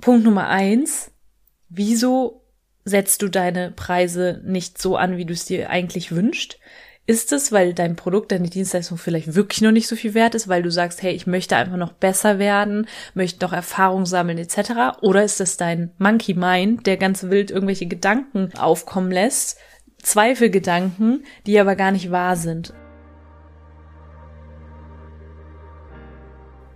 Punkt Nummer eins, wieso setzt du deine Preise nicht so an, wie du es dir eigentlich wünschst? Ist es, weil dein Produkt, deine Dienstleistung vielleicht wirklich noch nicht so viel wert ist, weil du sagst, hey, ich möchte einfach noch besser werden, möchte noch Erfahrung sammeln etc. Oder ist es dein Monkey Mind, der ganz wild irgendwelche Gedanken aufkommen lässt, Zweifelgedanken, die aber gar nicht wahr sind?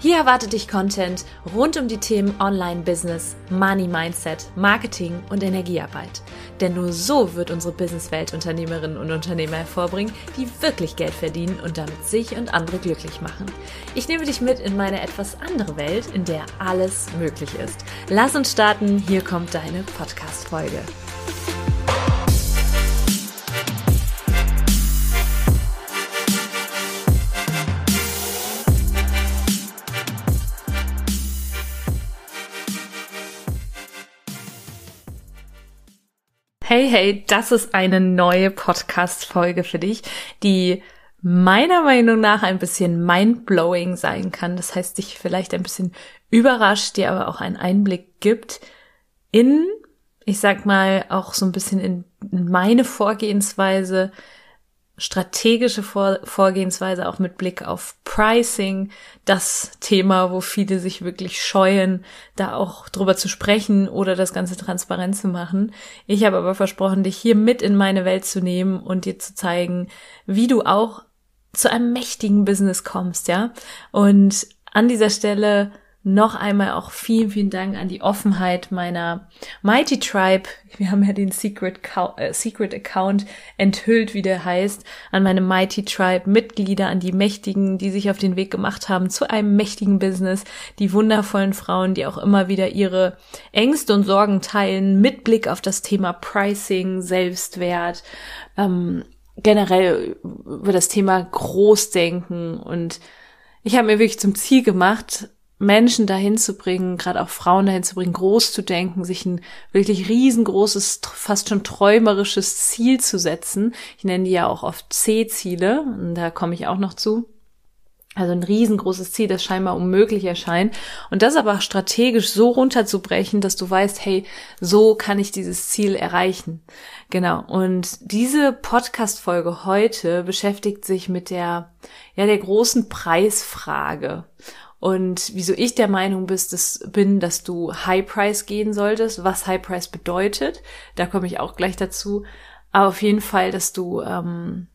Hier erwartet dich Content rund um die Themen Online-Business, Money-Mindset, Marketing und Energiearbeit. Denn nur so wird unsere Businesswelt Unternehmerinnen und Unternehmer hervorbringen, die wirklich Geld verdienen und damit sich und andere glücklich machen. Ich nehme dich mit in meine etwas andere Welt, in der alles möglich ist. Lass uns starten, hier kommt deine Podcast-Folge. Hey, hey, das ist eine neue Podcast-Folge für dich, die meiner Meinung nach ein bisschen mindblowing sein kann. Das heißt, dich vielleicht ein bisschen überrascht, dir aber auch einen Einblick gibt in, ich sag mal, auch so ein bisschen in meine Vorgehensweise, strategische Vor Vorgehensweise auch mit Blick auf Pricing, das Thema, wo viele sich wirklich scheuen, da auch drüber zu sprechen oder das Ganze transparent zu machen. Ich habe aber versprochen, dich hier mit in meine Welt zu nehmen und dir zu zeigen, wie du auch zu einem mächtigen Business kommst, ja. Und an dieser Stelle noch einmal auch vielen, vielen Dank an die Offenheit meiner Mighty Tribe. Wir haben ja den Secret, äh, Secret Account enthüllt, wie der heißt, an meine Mighty Tribe Mitglieder, an die Mächtigen, die sich auf den Weg gemacht haben zu einem mächtigen Business, die wundervollen Frauen, die auch immer wieder ihre Ängste und Sorgen teilen, mit Blick auf das Thema Pricing, Selbstwert, ähm, generell über das Thema Großdenken und ich habe mir wirklich zum Ziel gemacht, Menschen dahin zu bringen, gerade auch Frauen dahin zu bringen, groß zu denken, sich ein wirklich riesengroßes, fast schon träumerisches Ziel zu setzen. Ich nenne die ja auch oft C-Ziele, da komme ich auch noch zu. Also ein riesengroßes Ziel, das scheinbar unmöglich erscheint. Und das aber strategisch so runterzubrechen, dass du weißt, hey, so kann ich dieses Ziel erreichen. Genau. Und diese Podcast-Folge heute beschäftigt sich mit der, ja, der großen Preisfrage und wieso ich der Meinung bist, dass, bin, dass du High Price gehen solltest, was High Price bedeutet, da komme ich auch gleich dazu. Aber auf jeden Fall, dass du ähm,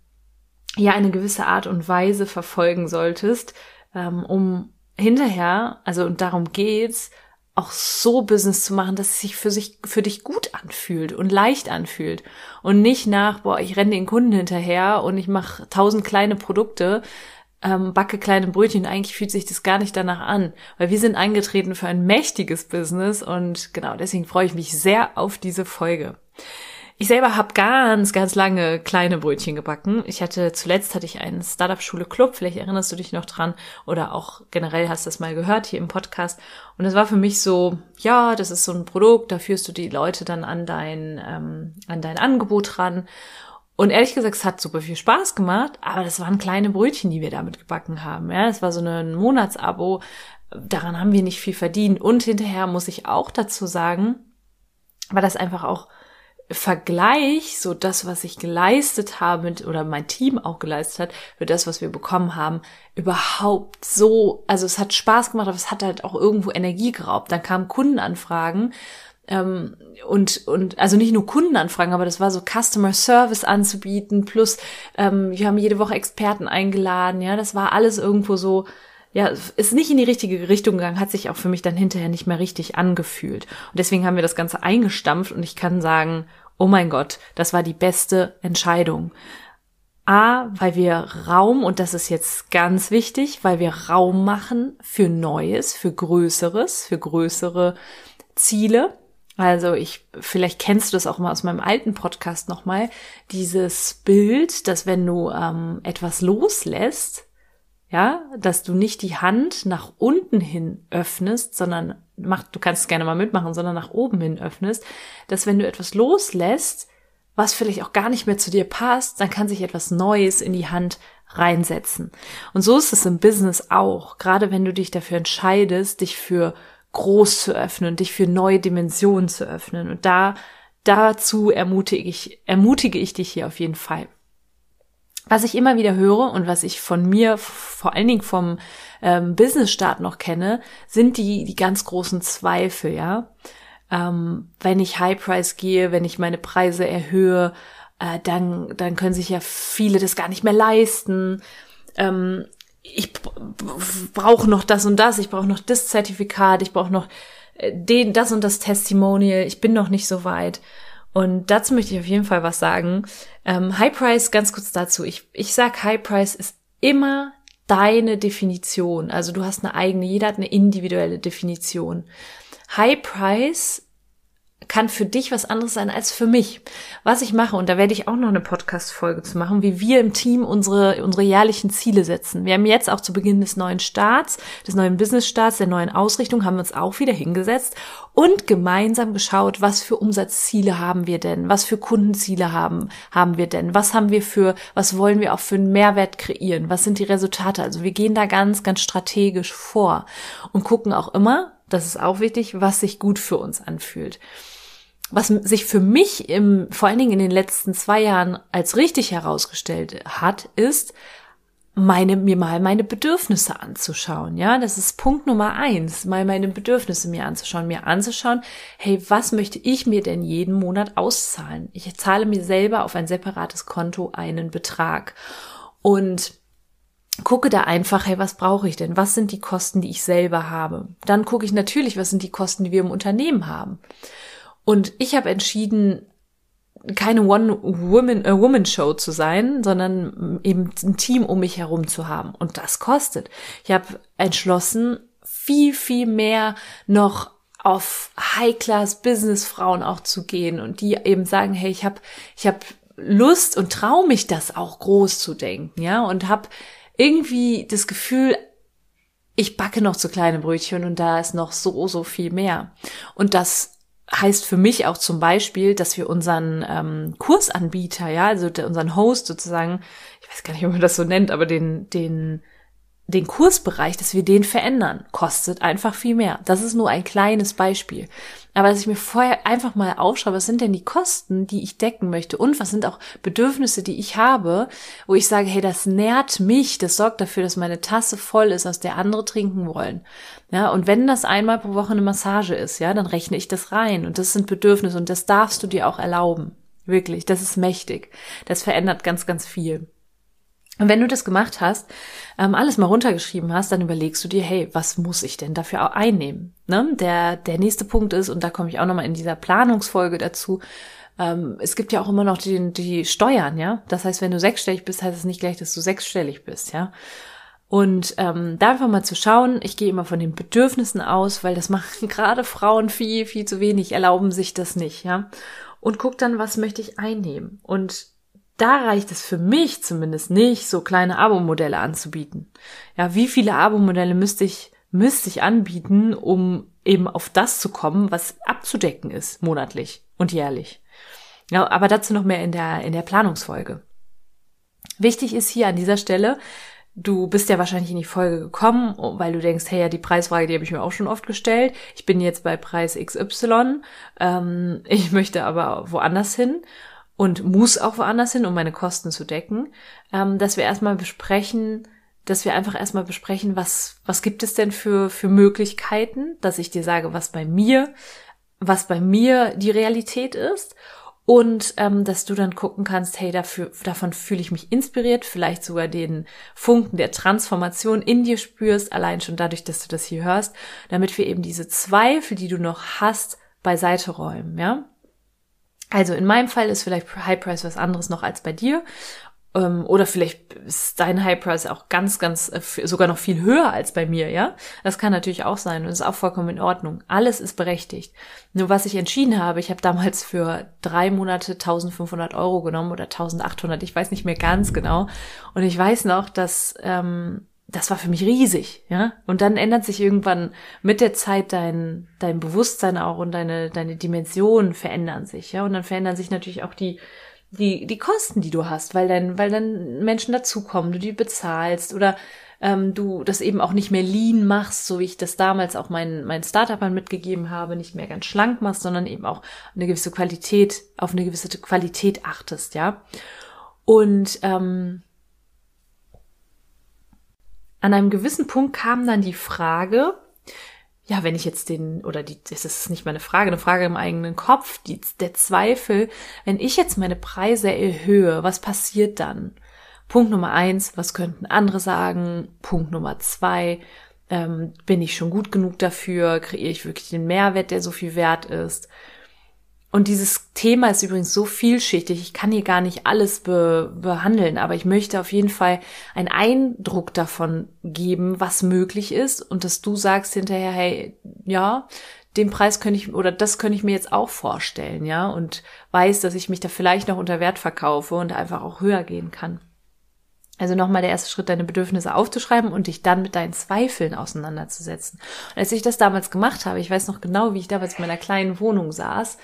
ja eine gewisse Art und Weise verfolgen solltest, ähm, um hinterher, also und darum geht's, auch so Business zu machen, dass es sich für sich für dich gut anfühlt und leicht anfühlt und nicht nach boah ich renne den Kunden hinterher und ich mache tausend kleine Produkte ähm, backe kleine Brötchen. Eigentlich fühlt sich das gar nicht danach an, weil wir sind eingetreten für ein mächtiges Business und genau deswegen freue ich mich sehr auf diese Folge. Ich selber habe ganz, ganz lange kleine Brötchen gebacken. Ich hatte zuletzt hatte ich einen Startup-Schule Club, vielleicht erinnerst du dich noch dran oder auch generell hast du das mal gehört hier im Podcast. Und es war für mich so, ja, das ist so ein Produkt, da führst du die Leute dann an dein ähm, an dein Angebot ran. Und ehrlich gesagt, es hat super viel Spaß gemacht, aber das waren kleine Brötchen, die wir damit gebacken haben. Ja, es war so ein Monatsabo. Daran haben wir nicht viel verdient. Und hinterher muss ich auch dazu sagen, war das einfach auch Vergleich, so das, was ich geleistet habe oder mein Team auch geleistet hat, für das, was wir bekommen haben, überhaupt so, also es hat Spaß gemacht, aber es hat halt auch irgendwo Energie geraubt. Dann kamen Kundenanfragen, ähm, und, und also nicht nur Kundenanfragen, aber das war so Customer Service anzubieten, plus ähm, wir haben jede Woche Experten eingeladen, ja, das war alles irgendwo so, ja, ist nicht in die richtige Richtung gegangen, hat sich auch für mich dann hinterher nicht mehr richtig angefühlt. Und deswegen haben wir das Ganze eingestampft und ich kann sagen, oh mein Gott, das war die beste Entscheidung. A, weil wir Raum, und das ist jetzt ganz wichtig, weil wir Raum machen für Neues, für Größeres, für größere Ziele. Also ich, vielleicht kennst du das auch mal aus meinem alten Podcast nochmal, dieses Bild, dass wenn du ähm, etwas loslässt, Ja, dass du nicht die Hand nach unten hin öffnest, sondern mach, du kannst es gerne mal mitmachen, sondern nach oben hin öffnest, dass wenn du etwas loslässt, was vielleicht auch gar nicht mehr zu dir passt, dann kann sich etwas Neues in die Hand reinsetzen. Und so ist es im Business auch. Gerade wenn du dich dafür entscheidest, dich für groß zu öffnen, dich für neue Dimensionen zu öffnen. Und da, dazu ermutige ich, ermutige ich dich hier auf jeden Fall. Was ich immer wieder höre und was ich von mir, vor allen Dingen vom ähm, Business-Start noch kenne, sind die, die ganz großen Zweifel, ja. Ähm, wenn ich High Price gehe, wenn ich meine Preise erhöhe, äh, dann, dann können sich ja viele das gar nicht mehr leisten. Ähm, ich brauche noch das und das, ich brauche noch das Zertifikat, ich brauche noch äh, den, das und das Testimonial, ich bin noch nicht so weit. Und dazu möchte ich auf jeden Fall was sagen. Ähm, High Price, ganz kurz dazu. Ich, ich sag, High Price ist immer deine Definition. Also du hast eine eigene, jeder hat eine individuelle Definition. High Price kann für dich was anderes sein als für mich. Was ich mache, und da werde ich auch noch eine Podcast-Folge zu machen, wie wir im Team unsere, unsere jährlichen Ziele setzen. Wir haben jetzt auch zu Beginn des neuen Starts, des neuen Business-Starts, der neuen Ausrichtung, haben wir uns auch wieder hingesetzt und gemeinsam geschaut, was für Umsatzziele haben wir denn? Was für Kundenziele haben, haben wir denn? Was haben wir für, was wollen wir auch für einen Mehrwert kreieren? Was sind die Resultate? Also wir gehen da ganz, ganz strategisch vor und gucken auch immer, das ist auch wichtig, was sich gut für uns anfühlt was sich für mich im, vor allen Dingen in den letzten zwei Jahren als richtig herausgestellt hat, ist, meine, mir mal meine Bedürfnisse anzuschauen. Ja, das ist Punkt Nummer eins, mal meine Bedürfnisse mir anzuschauen, mir anzuschauen, hey, was möchte ich mir denn jeden Monat auszahlen? Ich zahle mir selber auf ein separates Konto einen Betrag und gucke da einfach, hey, was brauche ich denn? Was sind die Kosten, die ich selber habe? Dann gucke ich natürlich, was sind die Kosten, die wir im Unternehmen haben? Und ich habe entschieden, keine One-Woman-Show äh, zu sein, sondern eben ein Team um mich herum zu haben. Und das kostet. Ich habe entschlossen, viel, viel mehr noch auf High-Class-Business-Frauen auch zu gehen und die eben sagen, hey, ich habe ich hab Lust und traue mich das auch groß zu denken, ja, und habe irgendwie das Gefühl, ich backe noch zu kleine Brötchen und da ist noch so, so viel mehr. Und das heißt für mich auch zum Beispiel, dass wir unseren ähm, Kursanbieter, ja, also unseren Host sozusagen, ich weiß gar nicht, ob man das so nennt, aber den, den den Kursbereich, dass wir den verändern, kostet einfach viel mehr. Das ist nur ein kleines Beispiel. Aber dass ich mir vorher einfach mal aufschaue, was sind denn die Kosten, die ich decken möchte und was sind auch Bedürfnisse, die ich habe, wo ich sage, hey, das nährt mich, das sorgt dafür, dass meine Tasse voll ist, aus der andere trinken wollen. Ja, und wenn das einmal pro Woche eine Massage ist, ja, dann rechne ich das rein und das sind Bedürfnisse und das darfst du dir auch erlauben. Wirklich, das ist mächtig. Das verändert ganz, ganz viel. Und wenn du das gemacht hast, ähm, alles mal runtergeschrieben hast, dann überlegst du dir, hey, was muss ich denn dafür auch einnehmen? Ne? Der, der nächste Punkt ist, und da komme ich auch nochmal in dieser Planungsfolge dazu, ähm, es gibt ja auch immer noch die, die Steuern, ja. Das heißt, wenn du sechsstellig bist, heißt es nicht gleich, dass du sechsstellig bist, ja. Und ähm, da einfach mal zu schauen, ich gehe immer von den Bedürfnissen aus, weil das machen gerade Frauen viel, viel zu wenig, erlauben sich das nicht, ja. Und guck dann, was möchte ich einnehmen. Und da reicht es für mich zumindest nicht, so kleine Abo-Modelle anzubieten. Ja, wie viele Abo-Modelle müsste ich, müsste ich anbieten, um eben auf das zu kommen, was abzudecken ist, monatlich und jährlich. Ja, aber dazu noch mehr in der, in der Planungsfolge. Wichtig ist hier an dieser Stelle, du bist ja wahrscheinlich in die Folge gekommen, weil du denkst, hey, ja, die Preisfrage, die habe ich mir auch schon oft gestellt. Ich bin jetzt bei Preis XY, ähm, ich möchte aber woanders hin und muss auch woanders hin, um meine Kosten zu decken, ähm, dass wir erstmal besprechen, dass wir einfach erstmal besprechen, was, was gibt es denn für, für Möglichkeiten, dass ich dir sage, was bei mir, was bei mir die Realität ist und ähm, dass du dann gucken kannst, hey, dafür, davon fühle ich mich inspiriert, vielleicht sogar den Funken der Transformation in dir spürst, allein schon dadurch, dass du das hier hörst, damit wir eben diese Zweifel, die du noch hast, beiseite räumen, ja. Also in meinem Fall ist vielleicht High Price was anderes noch als bei dir. Ähm, oder vielleicht ist dein High Price auch ganz, ganz, äh, sogar noch viel höher als bei mir, ja? Das kann natürlich auch sein und ist auch vollkommen in Ordnung. Alles ist berechtigt. Nur was ich entschieden habe, ich habe damals für drei Monate 1500 Euro genommen oder 1800, ich weiß nicht mehr ganz genau. Und ich weiß noch, dass, ähm, das war für mich riesig, ja. Und dann ändert sich irgendwann mit der Zeit dein, dein Bewusstsein auch und deine, deine Dimensionen verändern sich, ja. Und dann verändern sich natürlich auch die, die, die Kosten, die du hast, weil dann, weil dann Menschen dazukommen, du die bezahlst oder ähm, du das eben auch nicht mehr lean machst, so wie ich das damals auch meinen, meinen Startupern mitgegeben habe, nicht mehr ganz schlank machst, sondern eben auch eine gewisse Qualität, auf eine gewisse Qualität achtest, ja. Und ähm, an einem gewissen Punkt kam dann die Frage, ja, wenn ich jetzt den, oder die, das ist nicht meine Frage, eine Frage im eigenen Kopf, die, der Zweifel, wenn ich jetzt meine Preise erhöhe, was passiert dann? Punkt Nummer eins, was könnten andere sagen? Punkt Nummer zwei, ähm, bin ich schon gut genug dafür? Kreiere ich wirklich den Mehrwert, der so viel wert ist? Und dieses Thema ist übrigens so vielschichtig, ich kann hier gar nicht alles be behandeln, aber ich möchte auf jeden Fall einen Eindruck davon geben, was möglich ist und dass du sagst hinterher, hey, ja, den Preis könnte ich oder das könnte ich mir jetzt auch vorstellen, ja, und weiß, dass ich mich da vielleicht noch unter Wert verkaufe und einfach auch höher gehen kann. Also nochmal der erste Schritt, deine Bedürfnisse aufzuschreiben und dich dann mit deinen Zweifeln auseinanderzusetzen. Und als ich das damals gemacht habe, ich weiß noch genau, wie ich damals in meiner kleinen Wohnung saß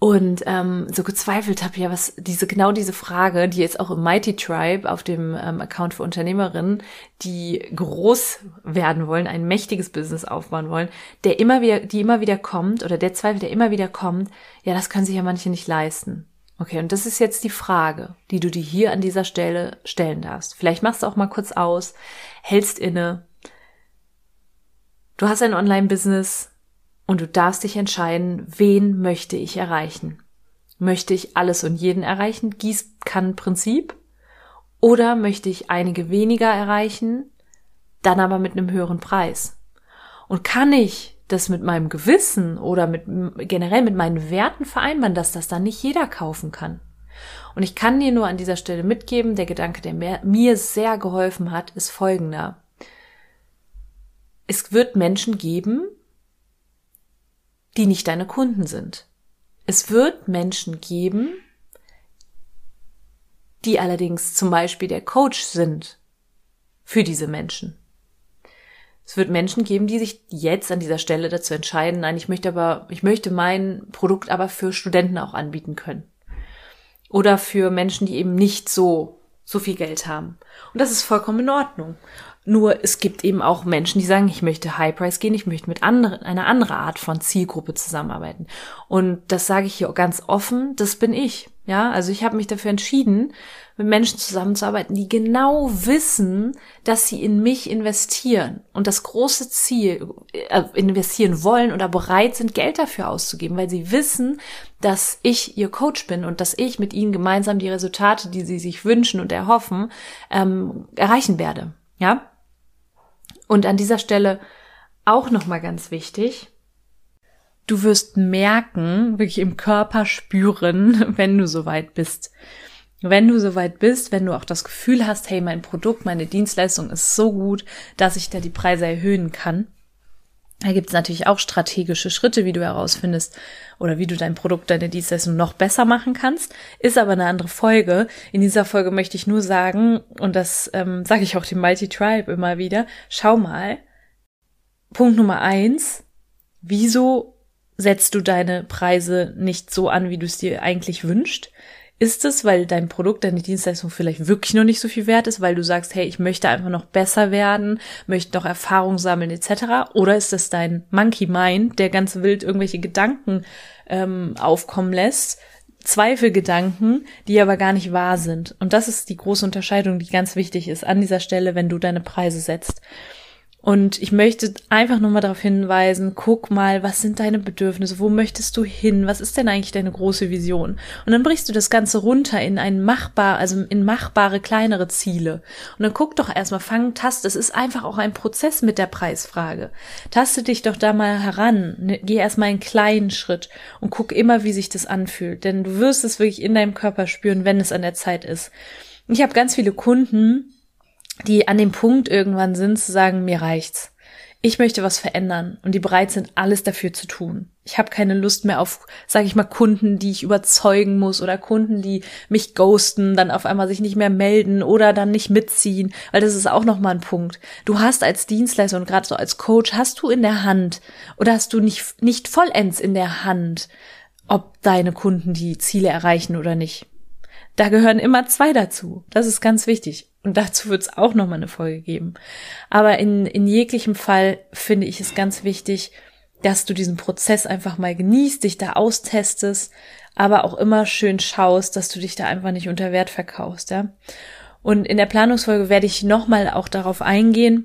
und ähm, so gezweifelt habe, ja, was diese genau diese Frage, die jetzt auch im Mighty Tribe auf dem ähm, Account für Unternehmerinnen, die groß werden wollen, ein mächtiges Business aufbauen wollen, der immer wieder, die immer wieder kommt oder der Zweifel, der immer wieder kommt, ja, das können sich ja manche nicht leisten. Okay, und das ist jetzt die Frage, die du dir hier an dieser Stelle stellen darfst. Vielleicht machst du auch mal kurz aus, hältst inne. Du hast ein Online-Business und du darfst dich entscheiden, wen möchte ich erreichen. Möchte ich alles und jeden erreichen, Gießkannenprinzip? Oder möchte ich einige weniger erreichen, dann aber mit einem höheren Preis? Und kann ich das mit meinem Gewissen oder mit generell mit meinen Werten vereinbaren, dass das dann nicht jeder kaufen kann. Und ich kann dir nur an dieser Stelle mitgeben, der Gedanke, der mir, mir sehr geholfen hat, ist folgender. Es wird Menschen geben, die nicht deine Kunden sind. Es wird Menschen geben, die allerdings zum Beispiel der Coach sind für diese Menschen. Es wird Menschen geben, die sich jetzt an dieser Stelle dazu entscheiden, nein, ich möchte aber, ich möchte mein Produkt aber für Studenten auch anbieten können. Oder für Menschen, die eben nicht so, so viel Geld haben. Und das ist vollkommen in Ordnung. Nur es gibt eben auch Menschen, die sagen, ich möchte High Price gehen, ich möchte mit anderen, einer anderen Art von Zielgruppe zusammenarbeiten. Und das sage ich hier ganz offen, das bin ich. Ja, also ich habe mich dafür entschieden, mit Menschen zusammenzuarbeiten, die genau wissen, dass sie in mich investieren und das große Ziel äh, investieren wollen oder bereit sind, Geld dafür auszugeben, weil sie wissen, dass ich ihr Coach bin und dass ich mit ihnen gemeinsam die Resultate, die sie sich wünschen und erhoffen, ähm, erreichen werde. Ja. Und an dieser Stelle auch noch mal ganz wichtig du wirst merken, wirklich im Körper spüren, wenn du soweit bist. Wenn du soweit bist, wenn du auch das Gefühl hast, hey, mein Produkt, meine Dienstleistung ist so gut, dass ich da die Preise erhöhen kann. Da gibt es natürlich auch strategische Schritte, wie du herausfindest oder wie du dein Produkt, deine Dienstleistung noch besser machen kannst. Ist aber eine andere Folge. In dieser Folge möchte ich nur sagen, und das ähm, sage ich auch dem Mighty Tribe immer wieder, schau mal, Punkt Nummer eins, wieso setzt du deine Preise nicht so an, wie du es dir eigentlich wünscht? Ist es, weil dein Produkt, deine Dienstleistung vielleicht wirklich noch nicht so viel wert ist, weil du sagst, hey, ich möchte einfach noch besser werden, möchte noch Erfahrung sammeln etc. Oder ist es dein Monkey Mind, der ganz wild irgendwelche Gedanken ähm, aufkommen lässt, Zweifelgedanken, die aber gar nicht wahr sind. Und das ist die große Unterscheidung, die ganz wichtig ist an dieser Stelle, wenn du deine Preise setzt. Und ich möchte einfach nur mal darauf hinweisen, guck mal, was sind deine Bedürfnisse? Wo möchtest du hin? Was ist denn eigentlich deine große Vision? Und dann brichst du das Ganze runter in ein machbar, also in machbare kleinere Ziele. Und dann guck doch erstmal, fang, tast. Es ist einfach auch ein Prozess mit der Preisfrage. Taste dich doch da mal heran. Ne, geh erstmal einen kleinen Schritt und guck immer, wie sich das anfühlt. Denn du wirst es wirklich in deinem Körper spüren, wenn es an der Zeit ist. Ich habe ganz viele Kunden, die an dem Punkt irgendwann sind zu sagen, mir reicht's. ich möchte was verändern und die bereit sind, alles dafür zu tun. Ich habe keine Lust mehr auf, sage ich mal, Kunden, die ich überzeugen muss oder Kunden, die mich ghosten, dann auf einmal sich nicht mehr melden oder dann nicht mitziehen, weil das ist auch noch mal ein Punkt. Du hast als Dienstleister und gerade so als Coach hast du in der Hand oder hast du nicht nicht vollends in der Hand, ob deine Kunden die Ziele erreichen oder nicht. Da gehören immer zwei dazu. Das ist ganz wichtig. Und dazu wird es auch nochmal eine Folge geben. Aber in, in jeglichem Fall finde ich es ganz wichtig, dass du diesen Prozess einfach mal genießt, dich da austestest, aber auch immer schön schaust, dass du dich da einfach nicht unter Wert verkaufst, ja. Und in der Planungsfolge werde ich nochmal auch darauf eingehen,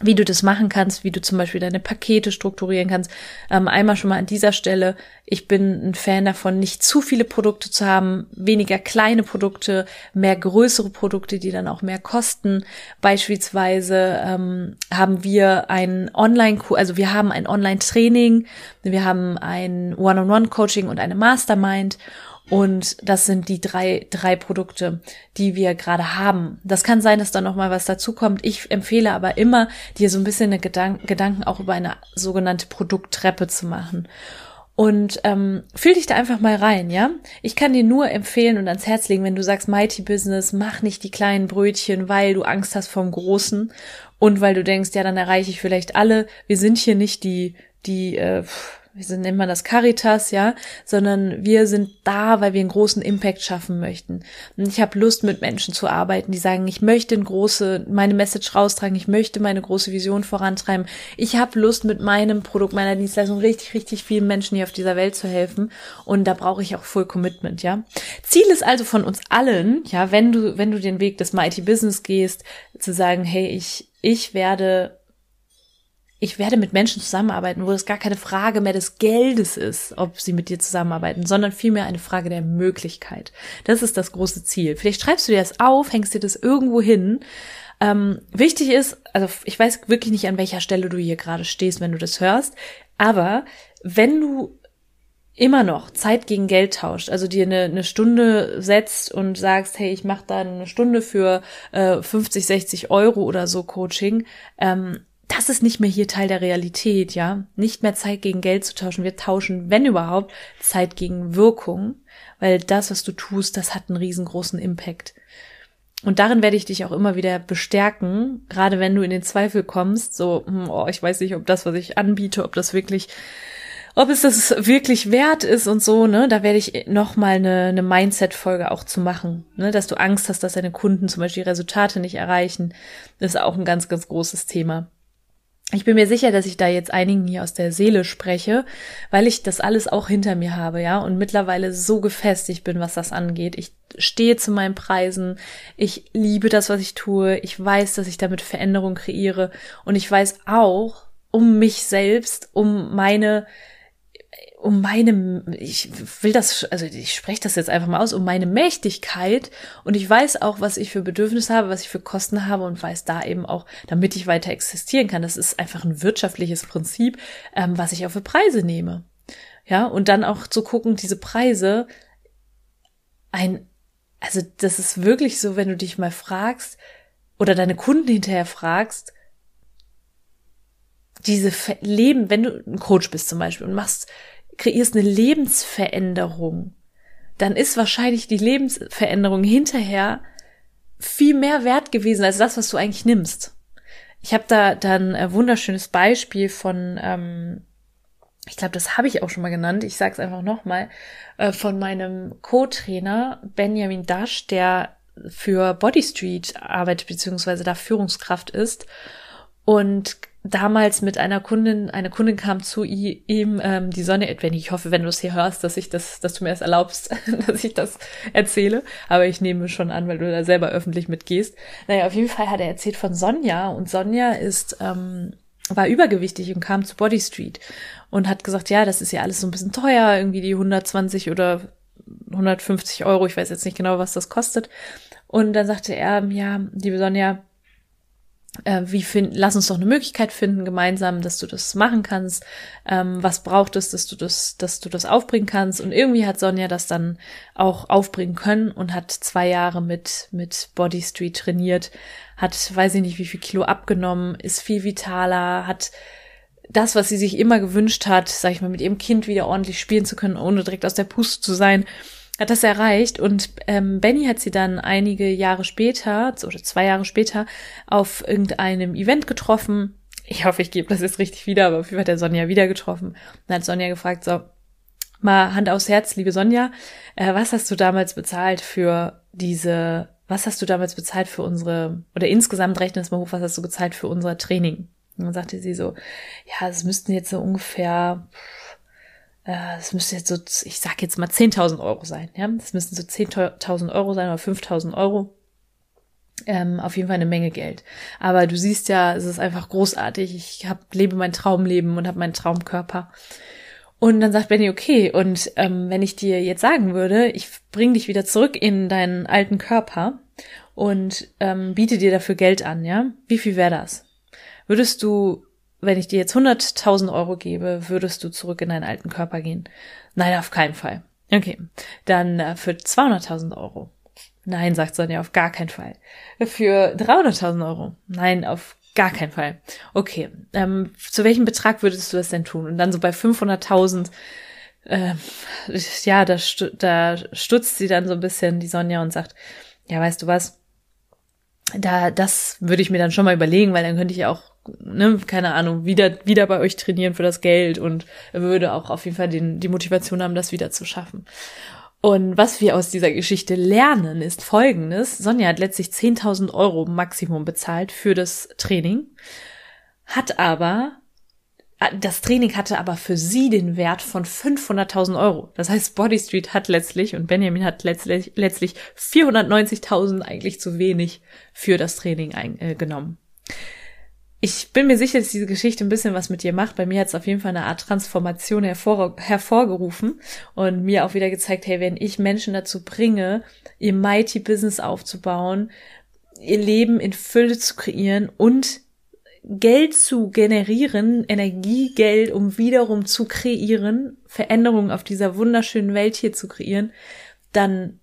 wie du das machen kannst, wie du zum Beispiel deine Pakete strukturieren kannst. Ähm, einmal schon mal an dieser Stelle, ich bin ein Fan davon, nicht zu viele Produkte zu haben, weniger kleine Produkte, mehr größere Produkte, die dann auch mehr kosten. Beispielsweise ähm, haben wir ein Online, also wir haben ein Online-Training, wir haben ein One-on-One-Coaching und eine Mastermind und das sind die drei, drei Produkte, die wir gerade haben. Das kann sein, dass da noch mal was dazukommt. Ich empfehle aber immer, dir so ein bisschen eine Gedank Gedanken auch über eine sogenannte Produkttreppe zu machen. Und ähm, fühl dich da einfach mal rein, ja? Ich kann dir nur empfehlen und ans Herz legen, wenn du sagst, Mighty Business, mach nicht die kleinen Brötchen, weil du Angst hast vom Großen und weil du denkst, ja, dann erreiche ich vielleicht alle. Wir sind hier nicht die, die, äh, wir sind man das Caritas, ja, sondern wir sind da, weil wir einen großen Impact schaffen möchten. Und ich habe Lust, mit Menschen zu arbeiten, die sagen, ich möchte eine große, meine Message raustragen, ich möchte meine große Vision vorantreiben. Ich habe Lust, mit meinem Produkt, meiner Dienstleistung richtig, richtig vielen Menschen hier auf dieser Welt zu helfen. Und da brauche ich auch Full Commitment, ja. Ziel ist also von uns allen, ja, wenn du, wenn du den Weg des Mighty Business gehst, zu sagen, hey, ich, ich werde ich werde mit Menschen zusammenarbeiten, wo es gar keine Frage mehr des Geldes ist, ob sie mit dir zusammenarbeiten, sondern vielmehr eine Frage der Möglichkeit. Das ist das große Ziel. Vielleicht schreibst du dir das auf, hängst dir das irgendwo hin. Ähm, wichtig ist, also ich weiß wirklich nicht, an welcher Stelle du hier gerade stehst, wenn du das hörst, aber wenn du immer noch Zeit gegen Geld tauscht, also dir eine, eine Stunde setzt und sagst, hey, ich mache da eine Stunde für äh, 50, 60 Euro oder so Coaching, ähm, das ist nicht mehr hier Teil der Realität, ja. Nicht mehr Zeit gegen Geld zu tauschen. Wir tauschen, wenn überhaupt, Zeit gegen Wirkung, weil das, was du tust, das hat einen riesengroßen Impact. Und darin werde ich dich auch immer wieder bestärken, gerade wenn du in den Zweifel kommst, so, hm, oh, ich weiß nicht, ob das, was ich anbiete, ob das wirklich, ob es das wirklich wert ist und so, ne, da werde ich nochmal eine, eine Mindset-Folge auch zu machen, ne, dass du Angst hast, dass deine Kunden zum Beispiel Resultate nicht erreichen. Das ist auch ein ganz, ganz großes Thema. Ich bin mir sicher, dass ich da jetzt einigen hier aus der Seele spreche, weil ich das alles auch hinter mir habe, ja, und mittlerweile so gefestigt bin, was das angeht. Ich stehe zu meinen Preisen. Ich liebe das, was ich tue. Ich weiß, dass ich damit Veränderung kreiere. Und ich weiß auch um mich selbst, um meine um meine, ich will das, also ich spreche das jetzt einfach mal aus, um meine Mächtigkeit und ich weiß auch, was ich für Bedürfnisse habe, was ich für Kosten habe und weiß da eben auch, damit ich weiter existieren kann. Das ist einfach ein wirtschaftliches Prinzip, ähm, was ich auch für Preise nehme. Ja, und dann auch zu gucken, diese Preise, ein, also das ist wirklich so, wenn du dich mal fragst oder deine Kunden hinterher fragst, diese Leben, wenn du ein Coach bist zum Beispiel und machst kreierst eine Lebensveränderung, dann ist wahrscheinlich die Lebensveränderung hinterher viel mehr wert gewesen als das, was du eigentlich nimmst. Ich habe da dann ein wunderschönes Beispiel von, ähm, ich glaube, das habe ich auch schon mal genannt, ich sage es einfach nochmal, äh, von meinem Co-Trainer Benjamin Dasch, der für Body Street arbeitet, beziehungsweise da Führungskraft ist. Und damals mit einer Kundin, eine Kundin kam zu ihm, ähm, die Sonne, wenn ich hoffe, wenn du es hier hörst, dass ich das, dass du mir das erlaubst, dass ich das erzähle, aber ich nehme schon an, weil du da selber öffentlich mitgehst. Naja, auf jeden Fall hat er erzählt von Sonja und Sonja ist, ähm, war übergewichtig und kam zu Body Street und hat gesagt, ja, das ist ja alles so ein bisschen teuer, irgendwie die 120 oder 150 Euro, ich weiß jetzt nicht genau, was das kostet. Und dann sagte er, ja, liebe Sonja, äh, wie find, lass uns doch eine Möglichkeit finden gemeinsam, dass du das machen kannst. Ähm, was braucht es, dass du das, dass du das aufbringen kannst? Und irgendwie hat Sonja das dann auch aufbringen können und hat zwei Jahre mit mit Body Street trainiert, hat, weiß ich nicht, wie viel Kilo abgenommen, ist viel vitaler, hat das, was sie sich immer gewünscht hat, sag ich mal, mit ihrem Kind wieder ordentlich spielen zu können, ohne direkt aus der Puste zu sein hat das erreicht und ähm, Benny hat sie dann einige Jahre später oder zwei Jahre später auf irgendeinem Event getroffen. Ich hoffe, ich gebe das jetzt richtig wieder, aber auf jeden Fall hat der Sonja wieder getroffen. Dann hat Sonja gefragt, so, mal Hand aufs Herz, liebe Sonja, äh, was hast du damals bezahlt für diese, was hast du damals bezahlt für unsere, oder insgesamt rechnen es mal hoch, was hast du gezahlt für unser Training? Und dann sagte sie so, ja, es müssten jetzt so ungefähr äh, das müsste jetzt so, ich sag jetzt mal 10.000 Euro sein, ja. Das müssten so 10.000 Euro sein oder 5.000 Euro. Ähm, auf jeden Fall eine Menge Geld. Aber du siehst ja, es ist einfach großartig. Ich hab, lebe mein Traumleben und habe meinen Traumkörper. Und dann sagt Benny, okay, und ähm, wenn ich dir jetzt sagen würde, ich bring dich wieder zurück in deinen alten Körper und ähm, biete dir dafür Geld an, ja? Wie viel wäre das? Würdest du wenn ich dir jetzt 100.000 Euro gebe, würdest du zurück in deinen alten Körper gehen? Nein, auf keinen Fall. Okay, dann äh, für 200.000 Euro. Nein, sagt Sonja, auf gar keinen Fall. Für 300.000 Euro. Nein, auf gar keinen Fall. Okay, ähm, zu welchem Betrag würdest du das denn tun? Und dann so bei 500.000, äh, ja, da, da stutzt sie dann so ein bisschen die Sonja und sagt, ja, weißt du was? Da, das würde ich mir dann schon mal überlegen, weil dann könnte ich auch ne, keine Ahnung, wieder, wieder bei euch trainieren für das Geld und würde auch auf jeden Fall den, die Motivation haben, das wieder zu schaffen. Und was wir aus dieser Geschichte lernen, ist folgendes. Sonja hat letztlich 10.000 Euro Maximum bezahlt für das Training, hat aber, das Training hatte aber für sie den Wert von 500.000 Euro. Das heißt, Body Street hat letztlich und Benjamin hat letztlich, letztlich 490.000 eigentlich zu wenig für das Training eingenommen. Äh, ich bin mir sicher, dass diese Geschichte ein bisschen was mit dir macht. Bei mir hat es auf jeden Fall eine Art Transformation hervor, hervorgerufen und mir auch wieder gezeigt, hey, wenn ich Menschen dazu bringe, ihr Mighty Business aufzubauen, ihr Leben in Fülle zu kreieren und Geld zu generieren, Energiegeld, um wiederum zu kreieren, Veränderungen auf dieser wunderschönen Welt hier zu kreieren, dann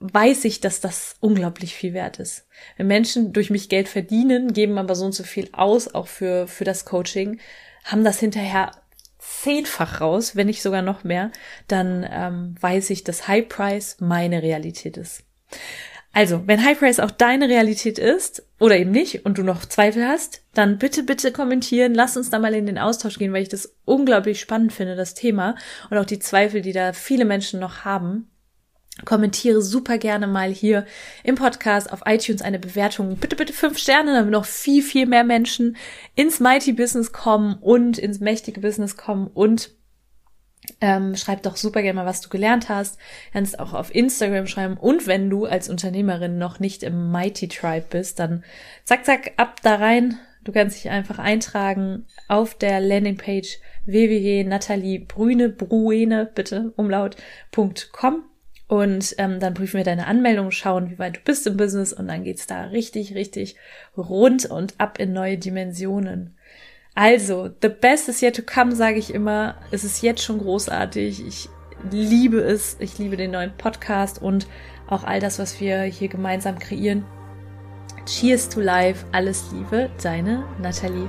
weiß ich, dass das unglaublich viel wert ist. Wenn Menschen durch mich Geld verdienen, geben aber so und so viel aus, auch für, für das Coaching, haben das hinterher zehnfach raus, wenn nicht sogar noch mehr, dann ähm, weiß ich, dass High Price meine Realität ist. Also, wenn High Price auch deine Realität ist oder eben nicht und du noch Zweifel hast, dann bitte, bitte kommentieren. Lass uns da mal in den Austausch gehen, weil ich das unglaublich spannend finde, das Thema und auch die Zweifel, die da viele Menschen noch haben. Kommentiere super gerne mal hier im Podcast auf iTunes eine Bewertung. Bitte, bitte fünf Sterne, damit noch viel, viel mehr Menschen ins Mighty Business kommen und ins mächtige Business kommen und ähm, schreib doch super gerne mal, was du gelernt hast. Kannst auch auf Instagram schreiben. Und wenn du als Unternehmerin noch nicht im Mighty Tribe bist, dann zack, zack, ab da rein. Du kannst dich einfach eintragen auf der Landingpage www.nataliebrüne, bitte, umlaut.com und ähm, dann prüfen wir deine Anmeldung, schauen, wie weit du bist im Business und dann geht's da richtig, richtig rund und ab in neue Dimensionen. Also, the best is yet to come, sage ich immer. Es ist jetzt schon großartig. Ich liebe es. Ich liebe den neuen Podcast und auch all das, was wir hier gemeinsam kreieren. Cheers to life. Alles Liebe, deine Nathalie.